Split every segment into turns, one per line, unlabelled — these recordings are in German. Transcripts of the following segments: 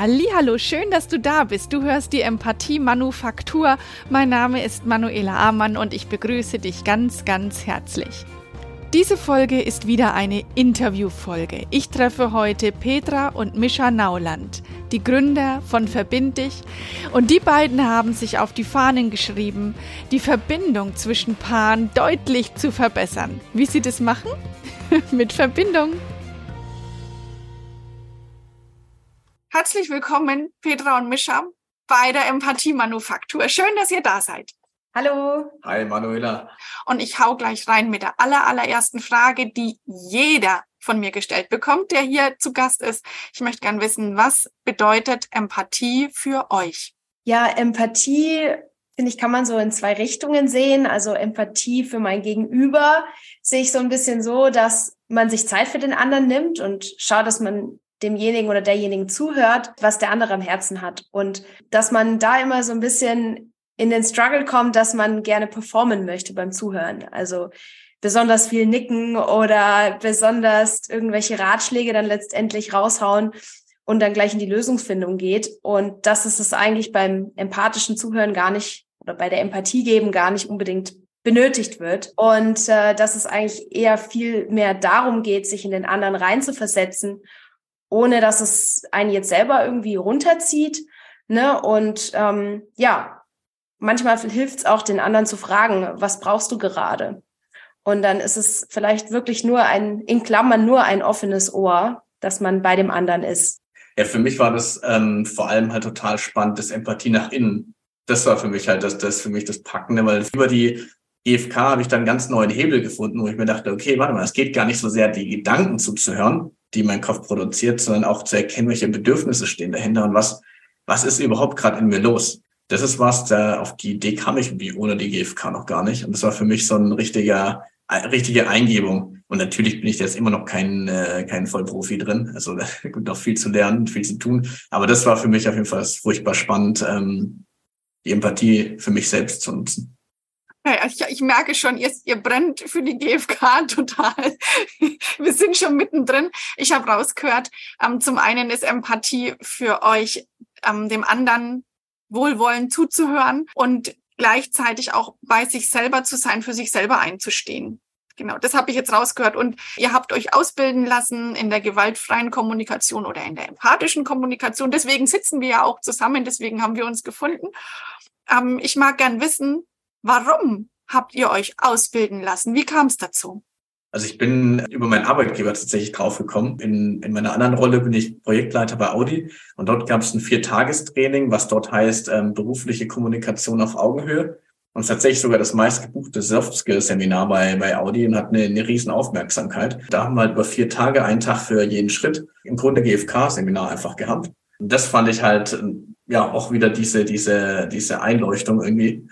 Hallo, schön, dass du da bist. Du hörst die Empathie Manufaktur. Mein Name ist Manuela Amann und ich begrüße dich ganz, ganz herzlich. Diese Folge ist wieder eine Interviewfolge. Ich treffe heute Petra und Mischa Nauland, die Gründer von Verbind dich. Und die beiden haben sich auf die Fahnen geschrieben, die Verbindung zwischen Paaren deutlich zu verbessern. Wie sie das machen? Mit Verbindung. Herzlich willkommen, Petra und Mischa, bei der Empathie-Manufaktur. Schön, dass ihr da seid.
Hallo.
Hi, Manuela.
Und ich hau gleich rein mit der aller, allerersten Frage, die jeder von mir gestellt bekommt, der hier zu Gast ist. Ich möchte gern wissen, was bedeutet Empathie für euch?
Ja, Empathie, finde ich, kann man so in zwei Richtungen sehen. Also Empathie für mein Gegenüber sehe ich so ein bisschen so, dass man sich Zeit für den anderen nimmt und schaut, dass man demjenigen oder derjenigen zuhört, was der andere am Herzen hat. Und dass man da immer so ein bisschen in den Struggle kommt, dass man gerne performen möchte beim Zuhören. Also besonders viel nicken oder besonders irgendwelche Ratschläge dann letztendlich raushauen und dann gleich in die Lösungsfindung geht. Und das ist es eigentlich beim empathischen Zuhören gar nicht oder bei der Empathie geben gar nicht unbedingt benötigt wird. Und äh, dass es eigentlich eher viel mehr darum geht, sich in den anderen reinzuversetzen ohne dass es einen jetzt selber irgendwie runterzieht. Ne? Und ähm, ja, manchmal hilft es auch, den anderen zu fragen, was brauchst du gerade? Und dann ist es vielleicht wirklich nur ein, in Klammern nur ein offenes Ohr, dass man bei dem anderen ist.
Ja, für mich war das ähm, vor allem halt total spannend, das Empathie nach innen. Das war für mich halt das, das für mich das Packende, weil über die GFK habe ich dann ganz neuen Hebel gefunden, wo ich mir dachte, okay, warte mal, es geht gar nicht so sehr, die Gedanken zuzuhören, die mein Kopf produziert, sondern auch zu erkennen, welche Bedürfnisse stehen dahinter und was, was ist überhaupt gerade in mir los. Das ist was, da auf die Idee kam ich wie ohne die GFK noch gar nicht. Und das war für mich so ein richtiger, richtige Eingebung. Und natürlich bin ich jetzt immer noch kein, äh, kein Vollprofi drin. Also da gibt noch viel zu lernen, viel zu tun. Aber das war für mich auf jeden Fall furchtbar spannend, ähm, die Empathie für mich selbst zu nutzen.
Ja, ich, ich merke schon, ihr, ihr brennt für die GfK total. Wir sind schon mittendrin. Ich habe rausgehört, ähm, zum einen ist Empathie für euch, ähm, dem anderen wohlwollend zuzuhören und gleichzeitig auch bei sich selber zu sein, für sich selber einzustehen. Genau, das habe ich jetzt rausgehört. Und ihr habt euch ausbilden lassen in der gewaltfreien Kommunikation oder in der empathischen Kommunikation. Deswegen sitzen wir ja auch zusammen, deswegen haben wir uns gefunden. Ähm, ich mag gern wissen, Warum habt ihr euch ausbilden lassen? Wie kam es dazu?
Also ich bin über meinen Arbeitgeber tatsächlich draufgekommen. In, in meiner anderen Rolle bin ich Projektleiter bei Audi und dort gab es ein Viertagestraining, was dort heißt ähm, berufliche Kommunikation auf Augenhöhe. Und tatsächlich sogar das meistgebuchte Soft-Skill-Seminar bei, bei Audi und hat eine, eine riesen Aufmerksamkeit. Da haben wir halt über vier Tage, einen Tag für jeden Schritt, im Grunde GFK-Seminar einfach gehabt. Und das fand ich halt, ja, auch wieder diese, diese, diese Einleuchtung irgendwie,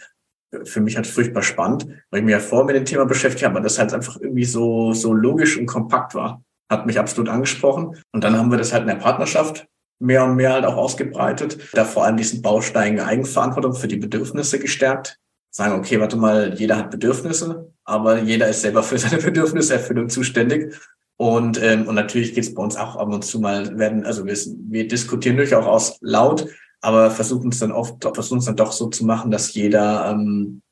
für mich halt furchtbar spannend, weil ich mir ja vorher mit dem Thema beschäftigt habe, aber das halt einfach irgendwie so, so logisch und kompakt war. Hat mich absolut angesprochen. Und dann haben wir das halt in der Partnerschaft mehr und mehr halt auch ausgebreitet. Da vor allem diesen Baustein Eigenverantwortung für die Bedürfnisse gestärkt. Sagen, okay, warte mal, jeder hat Bedürfnisse, aber jeder ist selber für seine Bedürfniserfüllung zuständig. Und, ähm, und natürlich geht es bei uns auch ab und zu mal, werden, also wir, wir diskutieren durchaus laut, aber versuchen es dann oft, versuchen es dann doch so zu machen, dass jeder ähm,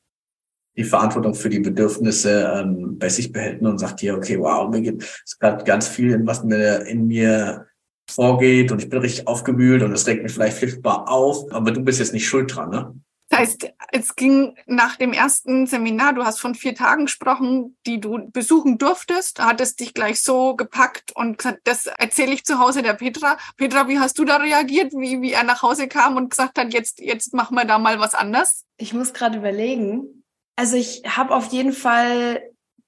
die Verantwortung für die Bedürfnisse ähm, bei sich behält und sagt hier, okay, wow, mir geht es gerade ganz viel, was mir in mir vorgeht und ich bin richtig aufgewühlt und es regt mich vielleicht furchtbar auf, aber du bist jetzt nicht schuld dran, ne?
Das heißt, es ging nach dem ersten Seminar, du hast von vier Tagen gesprochen, die du besuchen durftest, hattest dich gleich so gepackt und gesagt, das erzähle ich zu Hause der Petra. Petra, wie hast du da reagiert, wie, wie er nach Hause kam und gesagt hat, jetzt, jetzt machen wir da mal was anders?
Ich muss gerade überlegen. Also ich habe auf jeden Fall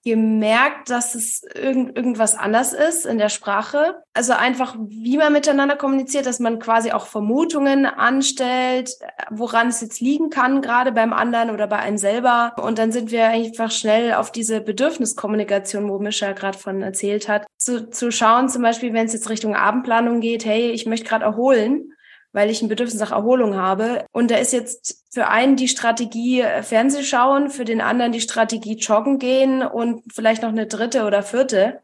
gemerkt, dass es irgend, irgendwas anders ist in der Sprache. Also einfach, wie man miteinander kommuniziert, dass man quasi auch Vermutungen anstellt, woran es jetzt liegen kann, gerade beim anderen oder bei einem selber. Und dann sind wir einfach schnell auf diese Bedürfniskommunikation, wo Mischa gerade von erzählt hat, zu, zu schauen, zum Beispiel, wenn es jetzt Richtung Abendplanung geht, hey, ich möchte gerade erholen weil ich ein Bedürfnis nach Erholung habe. Und da ist jetzt für einen die Strategie äh, Fernsehschauen, für den anderen die Strategie Joggen gehen und vielleicht noch eine dritte oder vierte.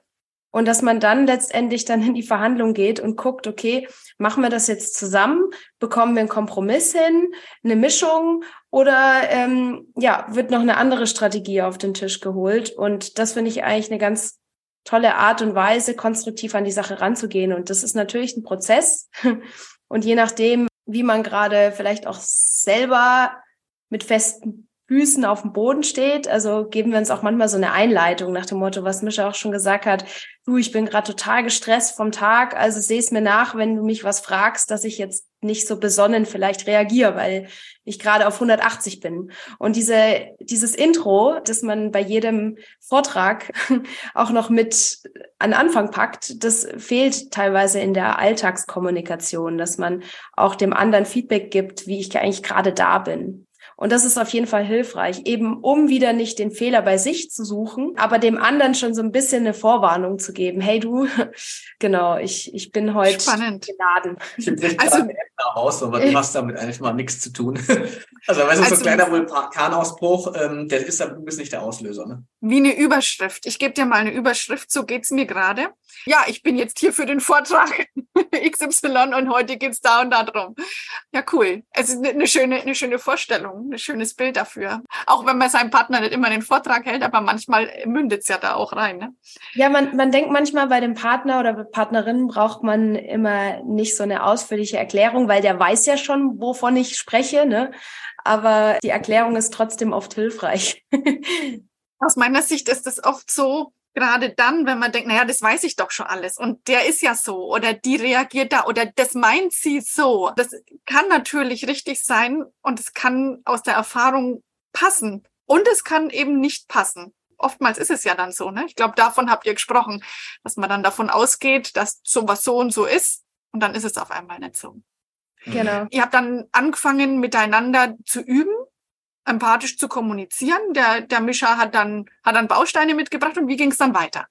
Und dass man dann letztendlich dann in die Verhandlung geht und guckt, okay, machen wir das jetzt zusammen? Bekommen wir einen Kompromiss hin, eine Mischung oder ähm, ja, wird noch eine andere Strategie auf den Tisch geholt? Und das finde ich eigentlich eine ganz tolle Art und Weise, konstruktiv an die Sache ranzugehen. Und das ist natürlich ein Prozess. Und je nachdem, wie man gerade vielleicht auch selber mit festen Füßen auf dem Boden steht. Also geben wir uns auch manchmal so eine Einleitung nach dem Motto, was Mischa auch schon gesagt hat. Du, ich bin gerade total gestresst vom Tag, also seh es mir nach, wenn du mich was fragst, dass ich jetzt nicht so besonnen vielleicht reagiere, weil ich gerade auf 180 bin. Und diese, dieses Intro, das man bei jedem Vortrag auch noch mit an Anfang packt, das fehlt teilweise in der Alltagskommunikation, dass man auch dem anderen Feedback gibt, wie ich eigentlich gerade da bin. Und das ist auf jeden Fall hilfreich, eben um wieder nicht den Fehler bei sich zu suchen, aber dem anderen schon so ein bisschen eine Vorwarnung zu geben. Hey du, genau, ich, ich bin heute
Spannend.
geladen.
Ich bricht also, aus, aber du hast damit eigentlich mal nichts zu tun. Also, weißt du, also, so ein kleiner Vulkanausbruch, ähm, der ist dann bist nicht der Auslöser. Ne?
Wie eine Überschrift. Ich gebe dir mal eine Überschrift, so geht's mir gerade. Ja, ich bin jetzt hier für den Vortrag XY und heute geht's da und da drum. Ja, cool. Es ist eine schöne, eine schöne Vorstellung ein schönes Bild dafür. Auch wenn man seinem Partner nicht immer den Vortrag hält, aber manchmal mündet es ja da auch rein. Ne?
Ja, man, man denkt manchmal bei dem Partner oder Partnerin braucht man immer nicht so eine ausführliche Erklärung, weil der weiß ja schon, wovon ich spreche. Ne? Aber die Erklärung ist trotzdem oft hilfreich.
Aus meiner Sicht ist es oft so, gerade dann, wenn man denkt, naja, das weiß ich doch schon alles und der ist ja so oder die reagiert da oder das meint sie so. Das kann natürlich richtig sein und es kann aus der Erfahrung passen und es kann eben nicht passen. Oftmals ist es ja dann so, ne? Ich glaube, davon habt ihr gesprochen, dass man dann davon ausgeht, dass sowas so und so ist und dann ist es auf einmal nicht so. Genau. Ihr habt dann angefangen, miteinander zu üben empathisch zu kommunizieren. Der, der Mischer hat dann, hat dann Bausteine mitgebracht und wie ging es dann weiter?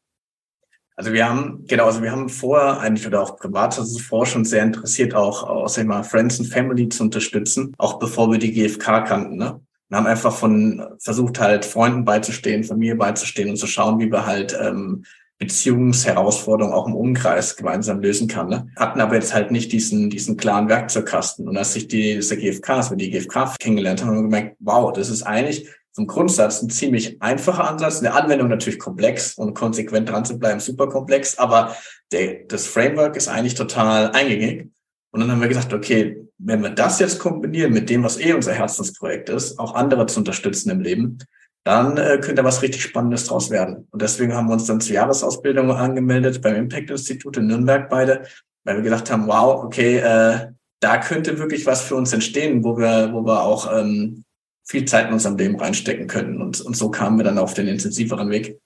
Also wir haben, genau, also wir haben vorher eigentlich oder auch privat, also vorher schon sehr interessiert, auch aus immer Friends and Family zu unterstützen, auch bevor wir die GfK kannten, ne? Wir haben einfach von versucht halt Freunden beizustehen, Familie beizustehen und zu schauen, wie wir halt ähm, Beziehungsherausforderungen auch im Umkreis gemeinsam lösen kann. Ne? Hatten aber jetzt halt nicht diesen, diesen klaren Werkzeugkasten. Und als sich die, diese GfK, als wir die GfK kennengelernt haben, haben wir gemerkt, wow, das ist eigentlich zum Grundsatz ein ziemlich einfacher Ansatz. In der Anwendung natürlich komplex und konsequent dran zu bleiben, super komplex, aber der, das Framework ist eigentlich total eingängig. Und dann haben wir gesagt, okay, wenn wir das jetzt kombinieren mit dem, was eh unser Herzensprojekt ist, auch andere zu unterstützen im Leben, dann äh, könnte was richtig Spannendes draus werden. Und deswegen haben wir uns dann zur Jahresausbildung angemeldet beim Impact-Institut in Nürnberg beide, weil wir gedacht haben, wow, okay, äh, da könnte wirklich was für uns entstehen, wo wir, wo wir auch ähm, viel Zeit in unserem Leben reinstecken können. Und, und so kamen wir dann auf den intensiveren Weg.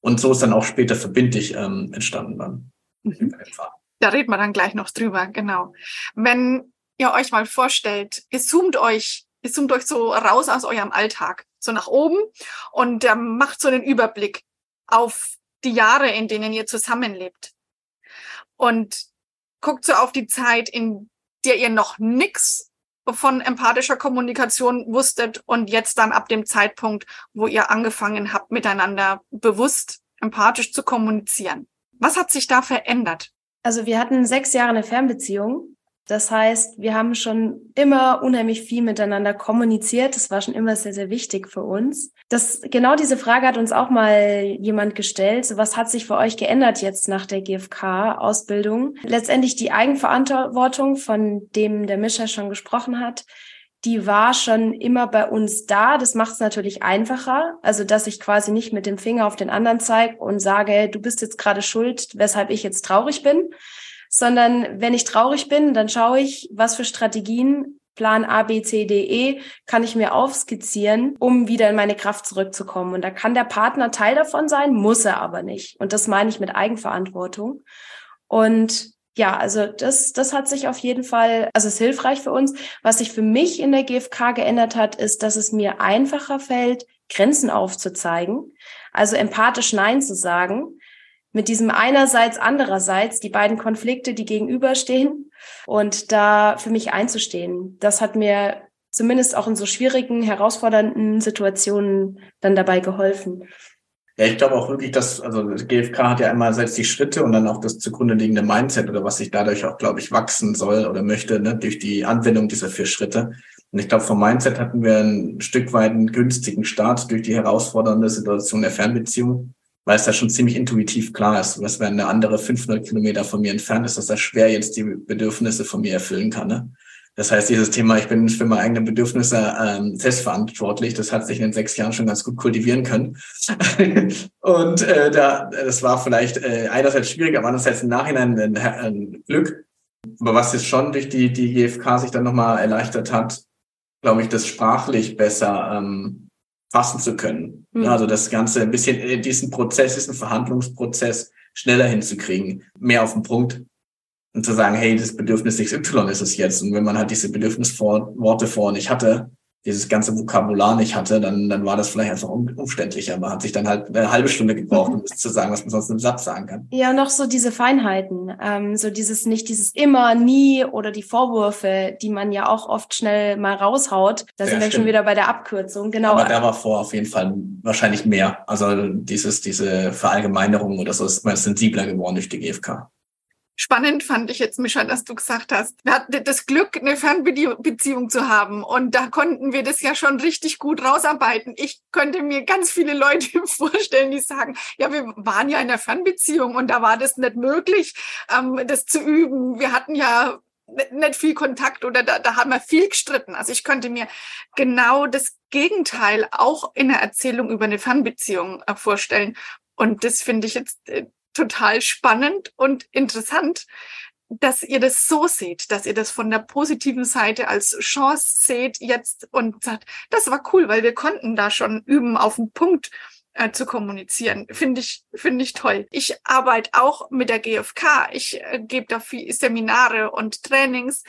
Und so ist dann auch später verbindlich ähm, entstanden dann. Mhm.
Da reden wir dann gleich noch drüber, genau. Wenn ihr euch mal vorstellt, ihr zoomt euch, ihr zoomt euch so raus aus eurem Alltag so nach oben und ähm, macht so einen Überblick auf die Jahre, in denen ihr zusammenlebt. Und guckt so auf die Zeit, in der ihr noch nix von empathischer Kommunikation wusstet und jetzt dann ab dem Zeitpunkt, wo ihr angefangen habt, miteinander bewusst empathisch zu kommunizieren. Was hat sich da verändert?
Also wir hatten sechs Jahre eine Fernbeziehung das heißt, wir haben schon immer unheimlich viel miteinander kommuniziert. Das war schon immer sehr, sehr wichtig für uns. Das, genau diese Frage hat uns auch mal jemand gestellt. So, was hat sich für euch geändert jetzt nach der GfK-Ausbildung? Letztendlich die Eigenverantwortung, von dem der Mischer schon gesprochen hat, die war schon immer bei uns da. Das macht es natürlich einfacher. Also, dass ich quasi nicht mit dem Finger auf den anderen zeige und sage, du bist jetzt gerade schuld, weshalb ich jetzt traurig bin, sondern wenn ich traurig bin, dann schaue ich, was für Strategien Plan A, B, C, D, E kann ich mir aufskizzieren, um wieder in meine Kraft zurückzukommen. Und da kann der Partner Teil davon sein, muss er aber nicht. Und das meine ich mit Eigenverantwortung. Und ja, also das, das hat sich auf jeden Fall, also ist hilfreich für uns. Was sich für mich in der GfK geändert hat, ist, dass es mir einfacher fällt, Grenzen aufzuzeigen. Also empathisch Nein zu sagen mit diesem einerseits, andererseits, die beiden Konflikte, die gegenüberstehen und da für mich einzustehen. Das hat mir zumindest auch in so schwierigen, herausfordernden Situationen dann dabei geholfen.
Ja, ich glaube auch wirklich, dass, also GFK hat ja einmal selbst die Schritte und dann auch das zugrunde liegende Mindset oder was sich dadurch auch, glaube ich, wachsen soll oder möchte, ne, durch die Anwendung dieser vier Schritte. Und ich glaube, vom Mindset hatten wir ein Stück weit einen günstigen Start durch die herausfordernde Situation der Fernbeziehung, weil es da schon ziemlich intuitiv klar ist. Was wenn eine andere 500 Kilometer von mir entfernt ist, dass das schwer jetzt die Bedürfnisse von mir erfüllen kann. Ne? Das heißt, dieses Thema, ich bin für meine eigenen Bedürfnisse ähm, selbstverantwortlich, das hat sich in den sechs Jahren schon ganz gut kultivieren können. und äh, da, das war vielleicht äh, einerseits schwierig, aber andererseits im Nachhinein ein, ein Glück. Aber was jetzt schon durch die, die GfK sich dann nochmal erleichtert hat, glaube ich, das sprachlich besser ähm, fassen zu können. Mhm. Also das Ganze ein bisschen, äh, diesen Prozess, diesen Verhandlungsprozess schneller hinzukriegen, mehr auf den Punkt und zu sagen, hey, das Bedürfnis XY ist es jetzt. Und wenn man halt diese Bedürfnisworte vor nicht hatte, dieses ganze Vokabular nicht hatte, dann, dann war das vielleicht einfach umständlicher. Man hat sich dann halt eine halbe Stunde gebraucht, um das zu sagen, was man sonst im Satz sagen kann.
Ja, noch so diese Feinheiten, ähm, so dieses nicht dieses immer, nie oder die Vorwürfe, die man ja auch oft schnell mal raushaut. Da ja, sind wir stimmt. schon wieder bei der Abkürzung, genau.
Aber da war vor auf jeden Fall wahrscheinlich mehr. Also dieses, diese Verallgemeinerung oder so ist man sensibler geworden durch die GfK.
Spannend fand ich jetzt, Mischa, dass du gesagt hast, wir hatten das Glück, eine Fernbeziehung zu haben. Und da konnten wir das ja schon richtig gut rausarbeiten. Ich könnte mir ganz viele Leute vorstellen, die sagen, ja, wir waren ja in der Fernbeziehung und da war das nicht möglich, ähm, das zu üben. Wir hatten ja nicht viel Kontakt oder da, da haben wir viel gestritten. Also ich könnte mir genau das Gegenteil auch in der Erzählung über eine Fernbeziehung äh, vorstellen. Und das finde ich jetzt äh, total spannend und interessant, dass ihr das so seht, dass ihr das von der positiven Seite als Chance seht jetzt und sagt, das war cool, weil wir konnten da schon üben, auf den Punkt äh, zu kommunizieren. Finde ich, finde ich toll. Ich arbeite auch mit der GfK. Ich äh, gebe da viel Seminare und Trainings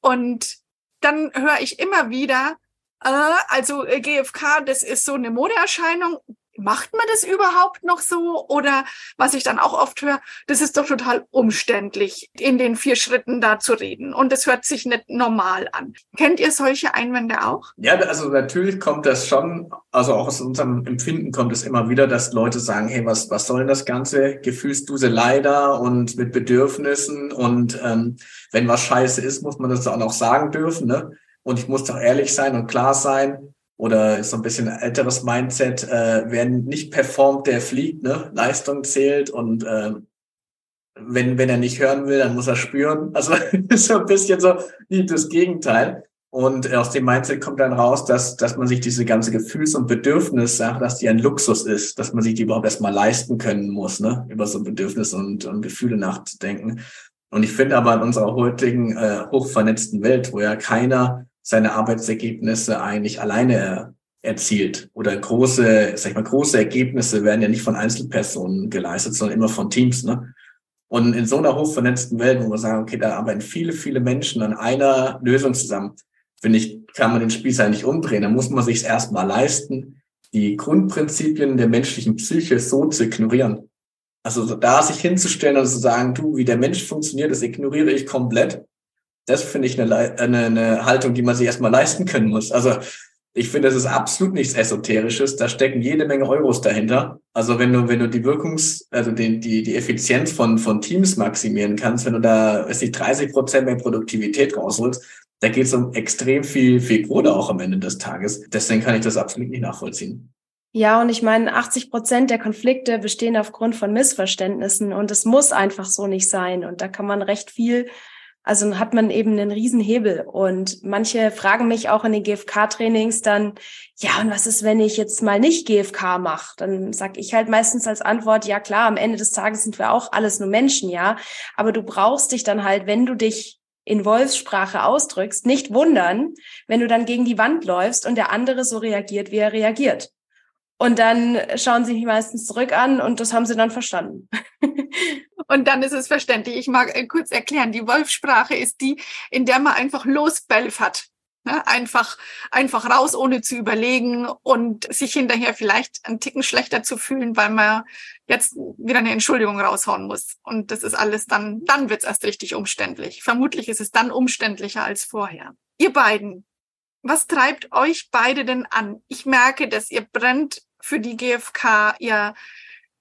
und dann höre ich immer wieder, äh, also äh, GfK, das ist so eine Modeerscheinung macht man das überhaupt noch so? Oder was ich dann auch oft höre, das ist doch total umständlich, in den vier Schritten da zu reden. Und das hört sich nicht normal an. Kennt ihr solche Einwände auch?
Ja, also natürlich kommt das schon, also auch aus unserem Empfinden kommt es immer wieder, dass Leute sagen, hey, was, was soll das Ganze? Gefühlsduse leider und mit Bedürfnissen. Und ähm, wenn was scheiße ist, muss man das auch noch sagen dürfen. Ne? Und ich muss doch ehrlich sein und klar sein oder ist so ein bisschen älteres Mindset, äh, wer nicht performt, der fliegt, ne? Leistung zählt und äh, wenn, wenn er nicht hören will, dann muss er spüren. Also ist so ein bisschen so das Gegenteil. Und aus dem Mindset kommt dann raus, dass, dass man sich diese ganze Gefühls- und Bedürfnisse, dass die ein Luxus ist, dass man sich die überhaupt erstmal leisten können muss, ne? über so Bedürfnisse und, und Gefühle nachzudenken. Und ich finde aber in unserer heutigen äh, hochvernetzten Welt, wo ja keiner seine Arbeitsergebnisse eigentlich alleine erzielt oder große, sag ich mal, große Ergebnisse werden ja nicht von Einzelpersonen geleistet, sondern immer von Teams, ne? Und in so einer hochvernetzten Welt, wo wir sagen, okay, da arbeiten viele, viele Menschen an einer Lösung zusammen, finde ich, kann man den Spieß eigentlich umdrehen. Da muss man sich erstmal leisten, die Grundprinzipien der menschlichen Psyche so zu ignorieren. Also da sich hinzustellen und zu sagen, du, wie der Mensch funktioniert, das ignoriere ich komplett das finde ich eine, eine, eine Haltung, die man sich erstmal leisten können muss. Also ich finde, das ist absolut nichts Esoterisches. Da stecken jede Menge Euros dahinter. Also wenn du, wenn du die Wirkungs-, also die, die, die Effizienz von, von Teams maximieren kannst, wenn du da, weiß nicht, 30 Prozent mehr Produktivität rausholst, da geht es um extrem viel, viel Kohle auch am Ende des Tages. Deswegen kann ich das absolut nicht nachvollziehen.
Ja, und ich meine, 80 Prozent der Konflikte bestehen aufgrund von Missverständnissen und es muss einfach so nicht sein. Und da kann man recht viel also hat man eben einen Riesenhebel. Und manche fragen mich auch in den GFK-Trainings dann, ja, und was ist, wenn ich jetzt mal nicht GFK mache? Dann sag ich halt meistens als Antwort, ja klar, am Ende des Tages sind wir auch alles nur Menschen, ja. Aber du brauchst dich dann halt, wenn du dich in Wolfssprache ausdrückst, nicht wundern, wenn du dann gegen die Wand läufst und der andere so reagiert, wie er reagiert. Und dann schauen sie mich meistens zurück an und das haben sie dann verstanden.
und dann ist es verständlich. Ich mag äh, kurz erklären, die Wolfsprache ist die, in der man einfach losbelfert. Ne? Einfach, einfach raus, ohne zu überlegen und sich hinterher vielleicht einen Ticken schlechter zu fühlen, weil man jetzt wieder eine Entschuldigung raushauen muss. Und das ist alles dann, dann wird's erst richtig umständlich. Vermutlich ist es dann umständlicher als vorher. Ihr beiden, was treibt euch beide denn an? Ich merke, dass ihr brennt für die GfK. Ihr,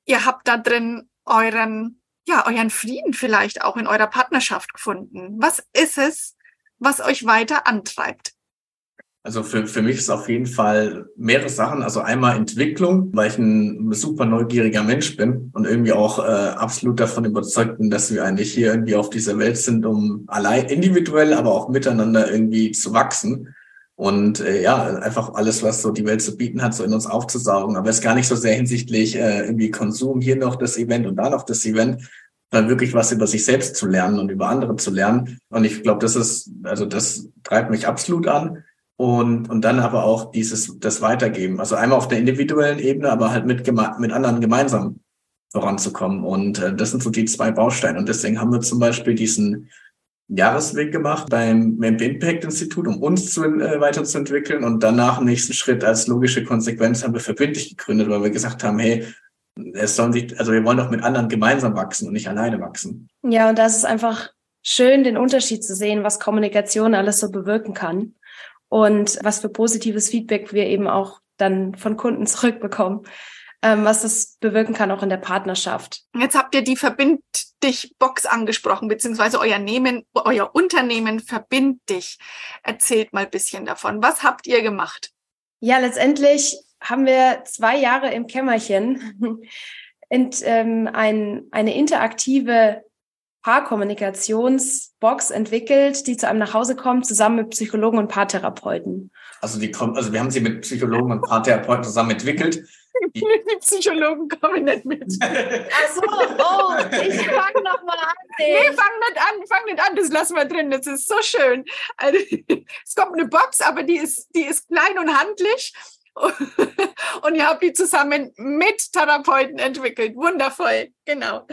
ihr habt da drin euren, ja, euren Frieden vielleicht auch in eurer Partnerschaft gefunden. Was ist es, was euch weiter antreibt?
Also für, für mich ist auf jeden Fall mehrere Sachen. Also einmal Entwicklung, weil ich ein super neugieriger Mensch bin und irgendwie auch äh, absolut davon überzeugt bin, dass wir eigentlich hier irgendwie auf dieser Welt sind, um allein individuell, aber auch miteinander irgendwie zu wachsen. Und äh, ja, einfach alles, was so die Welt zu bieten hat, so in uns aufzusaugen. Aber es ist gar nicht so sehr hinsichtlich äh, irgendwie Konsum, hier noch das Event und da noch das Event, dann wirklich was über sich selbst zu lernen und über andere zu lernen. Und ich glaube, das ist, also das treibt mich absolut an und, und dann aber auch dieses, das Weitergeben. Also einmal auf der individuellen Ebene, aber halt mit, mit anderen gemeinsam voranzukommen. Und äh, das sind so die zwei Bausteine. Und deswegen haben wir zum Beispiel diesen Jahresweg gemacht beim Memp Impact Institut, um uns zu, äh, weiterzuentwickeln. Und danach im nächsten Schritt als logische Konsequenz haben wir verbindlich gegründet, weil wir gesagt haben, hey, es sollen sich, also wir wollen doch mit anderen gemeinsam wachsen und nicht alleine wachsen.
Ja, und das ist einfach schön, den Unterschied zu sehen, was Kommunikation alles so bewirken kann und was für positives Feedback wir eben auch dann von Kunden zurückbekommen, ähm, was das bewirken kann auch in der Partnerschaft.
Jetzt habt ihr die Verbind dich Box angesprochen, beziehungsweise euer Nehmen, euer Unternehmen Verbind dich. Erzählt mal ein bisschen davon. Was habt ihr gemacht?
Ja, letztendlich haben wir zwei Jahre im Kämmerchen und, ähm, ein, eine interaktive Paarkommunikationsbox entwickelt, die zu einem nach Hause kommt, zusammen mit Psychologen und Paartherapeuten.
Also die kommen, also wir haben sie mit Psychologen und Paartherapeuten zusammen entwickelt.
Die, die Psychologen kommen nicht mit.
Ach so, oh, ich fange nochmal an.
Nee, fang nicht an, fang nicht an, das lassen wir drin, das ist so schön. Also, es kommt eine Box, aber die ist, die ist klein und handlich. Und ihr habt die zusammen mit Therapeuten entwickelt. Wundervoll, genau.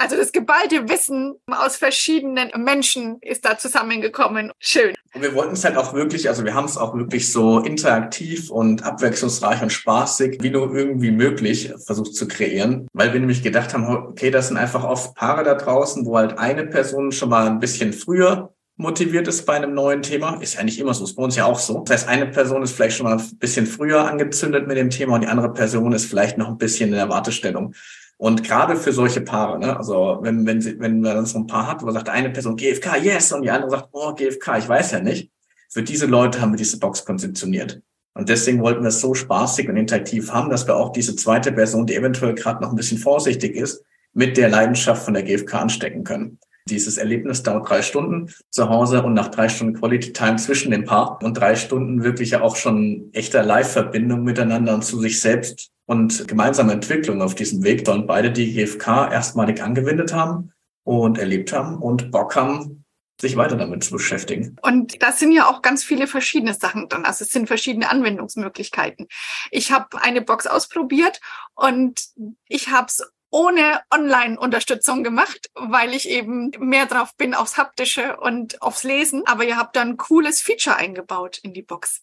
Also das geballte Wissen aus verschiedenen Menschen ist da zusammengekommen. Schön.
Und wir wollten es halt auch wirklich, also wir haben es auch wirklich so interaktiv und abwechslungsreich und spaßig, wie nur irgendwie möglich versucht zu kreieren, weil wir nämlich gedacht haben, okay, das sind einfach oft Paare da draußen, wo halt eine Person schon mal ein bisschen früher motiviert ist bei einem neuen Thema. Ist ja nicht immer so, ist bei uns ja auch so. Das heißt, eine Person ist vielleicht schon mal ein bisschen früher angezündet mit dem Thema und die andere Person ist vielleicht noch ein bisschen in der Wartestellung. Und gerade für solche Paare, ne, also wenn, wenn, sie, wenn man so ein Paar hat, wo sagt eine Person GFK, yes, und die andere sagt, oh, GFK, ich weiß ja nicht. Für diese Leute haben wir diese Box konzeptioniert. Und deswegen wollten wir es so spaßig und interaktiv haben, dass wir auch diese zweite Person, die eventuell gerade noch ein bisschen vorsichtig ist, mit der Leidenschaft von der GFK anstecken können. Dieses Erlebnis dauert drei Stunden zu Hause und nach drei Stunden Quality Time zwischen dem Paar und drei Stunden wirklich ja auch schon echter Live-Verbindung miteinander und zu sich selbst und gemeinsame Entwicklung auf diesem Weg sollen beide die GfK erstmalig angewendet haben und erlebt haben und Bock haben, sich weiter damit zu beschäftigen.
Und das sind ja auch ganz viele verschiedene Sachen drin. Also es sind verschiedene Anwendungsmöglichkeiten. Ich habe eine Box ausprobiert und ich habe es ohne Online-Unterstützung gemacht, weil ich eben mehr drauf bin aufs Haptische und aufs Lesen. Aber ihr habt dann ein cooles Feature eingebaut in die Box.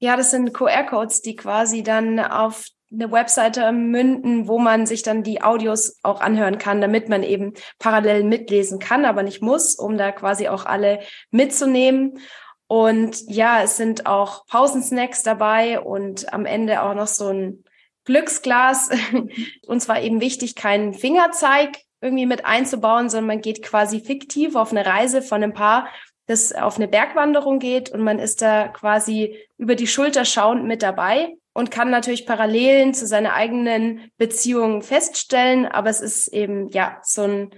Ja, das sind QR-Codes, die quasi dann auf eine Webseite münden, wo man sich dann die Audios auch anhören kann, damit man eben parallel mitlesen kann, aber nicht muss, um da quasi auch alle mitzunehmen. Und ja, es sind auch Pausensnacks dabei und am Ende auch noch so ein Glücksglas. Und zwar eben wichtig, keinen Fingerzeig irgendwie mit einzubauen, sondern man geht quasi fiktiv auf eine Reise von einem Paar, das auf eine Bergwanderung geht und man ist da quasi über die Schulter schauend mit dabei und kann natürlich Parallelen zu seiner eigenen Beziehung feststellen, aber es ist eben ja so ein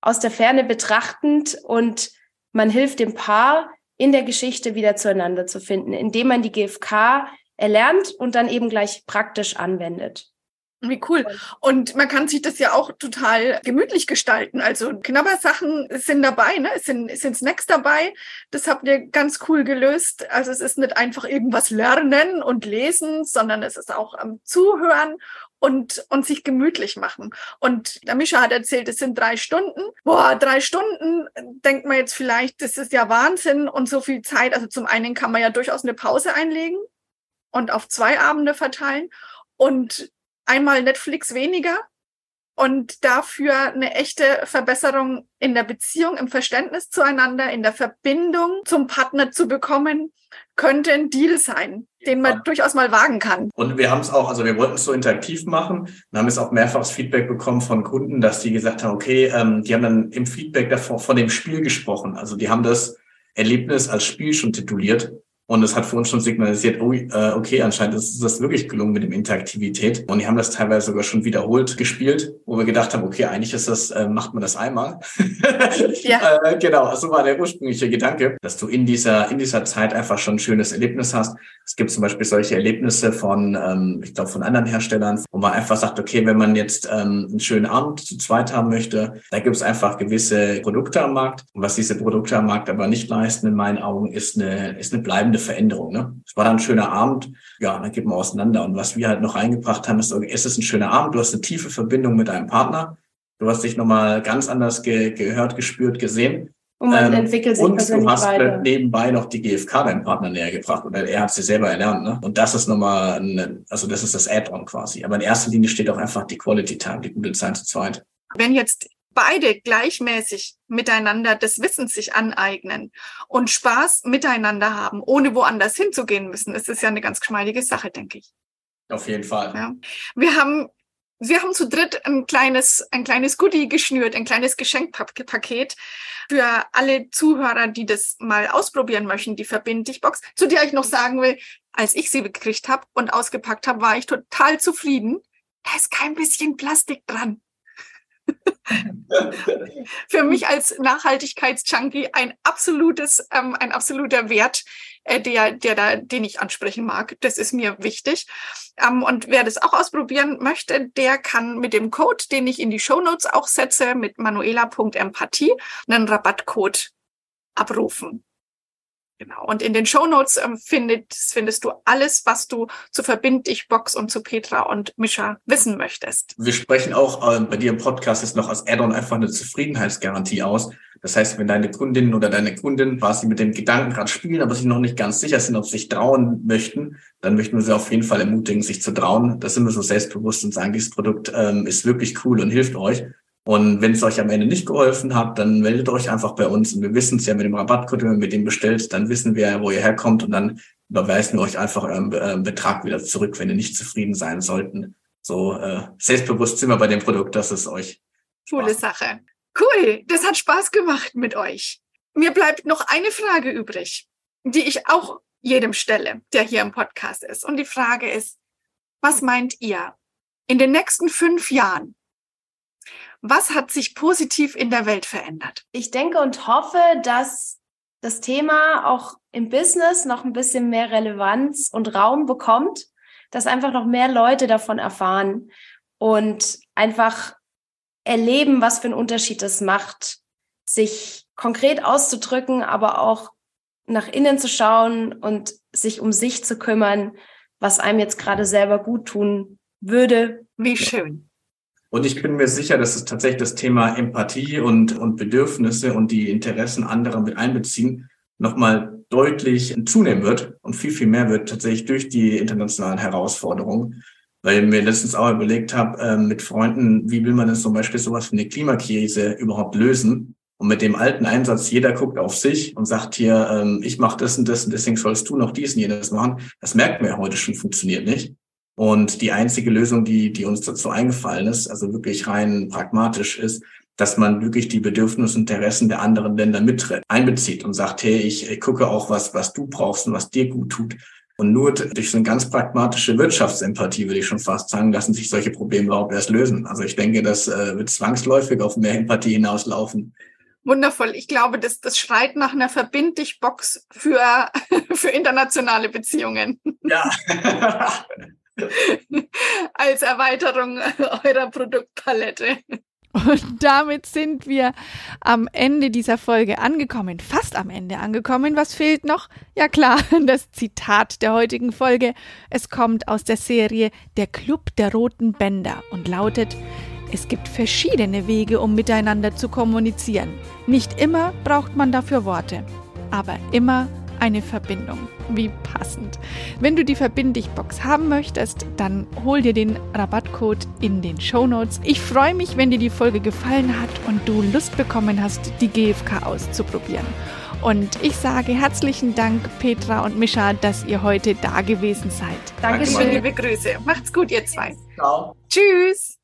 aus der Ferne betrachtend und man hilft dem Paar in der Geschichte wieder zueinander zu finden, indem man die GfK erlernt und dann eben gleich praktisch anwendet.
Wie cool. Und man kann sich das ja auch total gemütlich gestalten. Also Knabbersachen sind dabei, ne? Es sind, es sind Snacks dabei. Das habt ihr ganz cool gelöst. Also es ist nicht einfach irgendwas lernen und lesen, sondern es ist auch am Zuhören und, und sich gemütlich machen. Und der Mischa hat erzählt, es sind drei Stunden. Boah, drei Stunden, denkt man jetzt vielleicht, das ist ja Wahnsinn und so viel Zeit. Also zum einen kann man ja durchaus eine Pause einlegen und auf zwei Abende verteilen. Und einmal Netflix weniger und dafür eine echte Verbesserung in der Beziehung, im Verständnis zueinander, in der Verbindung zum Partner zu bekommen, könnte ein Deal sein, den man ja. durchaus mal wagen kann.
Und wir haben es auch, also wir wollten es so interaktiv machen und haben jetzt auch mehrfaches Feedback bekommen von Kunden, dass die gesagt haben, okay, ähm, die haben dann im Feedback davor von dem Spiel gesprochen. Also die haben das Erlebnis als Spiel schon tituliert und es hat für uns schon signalisiert, oh, äh, okay, anscheinend ist das wirklich gelungen mit dem Interaktivität. Und die haben das teilweise sogar schon wiederholt gespielt, wo wir gedacht haben, okay, eigentlich ist das, äh, macht man das einmal. ja. äh, genau, so war der ursprüngliche Gedanke, dass du in dieser, in dieser Zeit einfach schon ein schönes Erlebnis hast. Es gibt zum Beispiel solche Erlebnisse von, ähm, ich glaube, von anderen Herstellern, wo man einfach sagt, okay, wenn man jetzt ähm, einen schönen Abend zu zweit haben möchte, da gibt es einfach gewisse Produkte am Markt. Und was diese Produkte am Markt aber nicht leisten, in meinen Augen, ist eine, ist eine bleibende eine Veränderung. Ne? Es war dann ein schöner Abend, ja, dann geht man auseinander. Und was wir halt noch reingebracht haben, ist, okay, es ist ein schöner Abend, du hast eine tiefe Verbindung mit deinem Partner, du hast dich nochmal ganz anders ge gehört, gespürt, gesehen.
Und man ähm, entwickelt sich
Und du hast weiter. nebenbei noch die GfK deinem Partner näher gebracht oder er hat sie selber erlernt. Ne? Und das ist nochmal, eine, also das ist das Add-on quasi. Aber in erster Linie steht auch einfach die Quality Time, die gute Zeit zu zweit.
Wenn jetzt beide gleichmäßig miteinander des Wissens sich aneignen und Spaß miteinander haben, ohne woanders hinzugehen müssen, ist es ja eine ganz geschmeidige Sache, denke ich.
Auf jeden Fall.
Ja. Wir haben wir haben zu dritt ein kleines, ein kleines Goodie geschnürt, ein kleines Geschenkpaket für alle Zuhörer, die das mal ausprobieren möchten, die Verbind dich Box, zu der ich noch sagen will, als ich sie gekriegt habe und ausgepackt habe, war ich total zufrieden. Da ist kein bisschen Plastik dran. Für mich als Nachhaltigkeitsjunkie ein absolutes, ähm, ein absoluter Wert, äh, der, der da, den ich ansprechen mag. Das ist mir wichtig. Ähm, und wer das auch ausprobieren möchte, der kann mit dem Code, den ich in die Show Notes auch setze, mit manuela.empathie, einen Rabattcode abrufen. Genau. Und in den Show Notes ähm, findet, findest du alles, was du zu Verbind dich Box und zu Petra und Mischa wissen möchtest.
Wir sprechen auch äh, bei dir im Podcast jetzt noch als Add-on einfach eine Zufriedenheitsgarantie aus. Das heißt, wenn deine Kundin oder deine Kundin quasi mit dem Gedanken gerade spielen, aber sich noch nicht ganz sicher sind, ob sie sich trauen möchten, dann möchten wir sie auf jeden Fall ermutigen, sich zu trauen. Da sind wir so selbstbewusst und sagen, dieses Produkt ähm, ist wirklich cool und hilft euch. Und wenn es euch am Ende nicht geholfen hat, dann meldet euch einfach bei uns. Und wir wissen es ja mit dem Rabattcode, wenn ihr mit dem bestellt, dann wissen wir, wo ihr herkommt und dann überweisen wir euch einfach euren äh, Betrag wieder zurück, wenn ihr nicht zufrieden sein sollten. So äh, selbstbewusst sind wir bei dem Produkt, dass es euch.
Coole Sache. Cool, das hat Spaß gemacht mit euch. Mir bleibt noch eine Frage übrig, die ich auch jedem stelle, der hier im Podcast ist. Und die Frage ist, was meint ihr? In den nächsten fünf Jahren, was hat sich positiv in der Welt verändert?
Ich denke und hoffe, dass das Thema auch im Business noch ein bisschen mehr Relevanz und Raum bekommt, dass einfach noch mehr Leute davon erfahren und einfach erleben, was für einen Unterschied das macht, sich konkret auszudrücken, aber auch nach innen zu schauen und sich um sich zu kümmern, was einem jetzt gerade selber gut tun würde.
Wie schön.
Und ich bin mir sicher, dass es tatsächlich das Thema Empathie und, und Bedürfnisse und die Interessen anderer mit einbeziehen nochmal deutlich zunehmen wird und viel, viel mehr wird tatsächlich durch die internationalen Herausforderungen. Weil ich mir letztens auch überlegt habe, äh, mit Freunden, wie will man denn zum Beispiel sowas wie eine Klimakrise überhaupt lösen? Und mit dem alten Einsatz, jeder guckt auf sich und sagt hier, ähm, ich mache das und das und deswegen sollst du noch dies und jenes machen. Das merkt man ja heute schon, funktioniert nicht. Und die einzige Lösung, die, die uns dazu eingefallen ist, also wirklich rein pragmatisch ist, dass man wirklich die Bedürfnisse und Interessen der anderen Länder mit einbezieht und sagt, hey, ich, ich gucke auch was, was du brauchst und was dir gut tut. Und nur durch so eine ganz pragmatische Wirtschaftsempathie, würde ich schon fast sagen, lassen sich solche Probleme überhaupt erst lösen. Also ich denke, das äh, wird zwangsläufig auf mehr Empathie hinauslaufen.
Wundervoll. Ich glaube, das, das schreit nach einer Verbindlich-Box für, für internationale Beziehungen.
Ja.
als Erweiterung eurer Produktpalette.
Und damit sind wir am Ende dieser Folge angekommen, fast am Ende angekommen. Was fehlt noch? Ja klar, das Zitat der heutigen Folge. Es kommt aus der Serie Der Club der roten Bänder und lautet, es gibt verschiedene Wege, um miteinander zu kommunizieren. Nicht immer braucht man dafür Worte, aber immer
eine Verbindung. Wie passend. Wenn du die Verbind dich Box haben möchtest, dann hol dir den Rabattcode in den Show Notes. Ich freue mich, wenn dir die Folge gefallen hat und du Lust bekommen hast, die GFK auszuprobieren. Und ich sage herzlichen Dank, Petra und Mischa, dass ihr heute da gewesen seid.
Dankeschön, liebe Grüße. Macht's gut, ihr zwei. Ciao. Tschüss.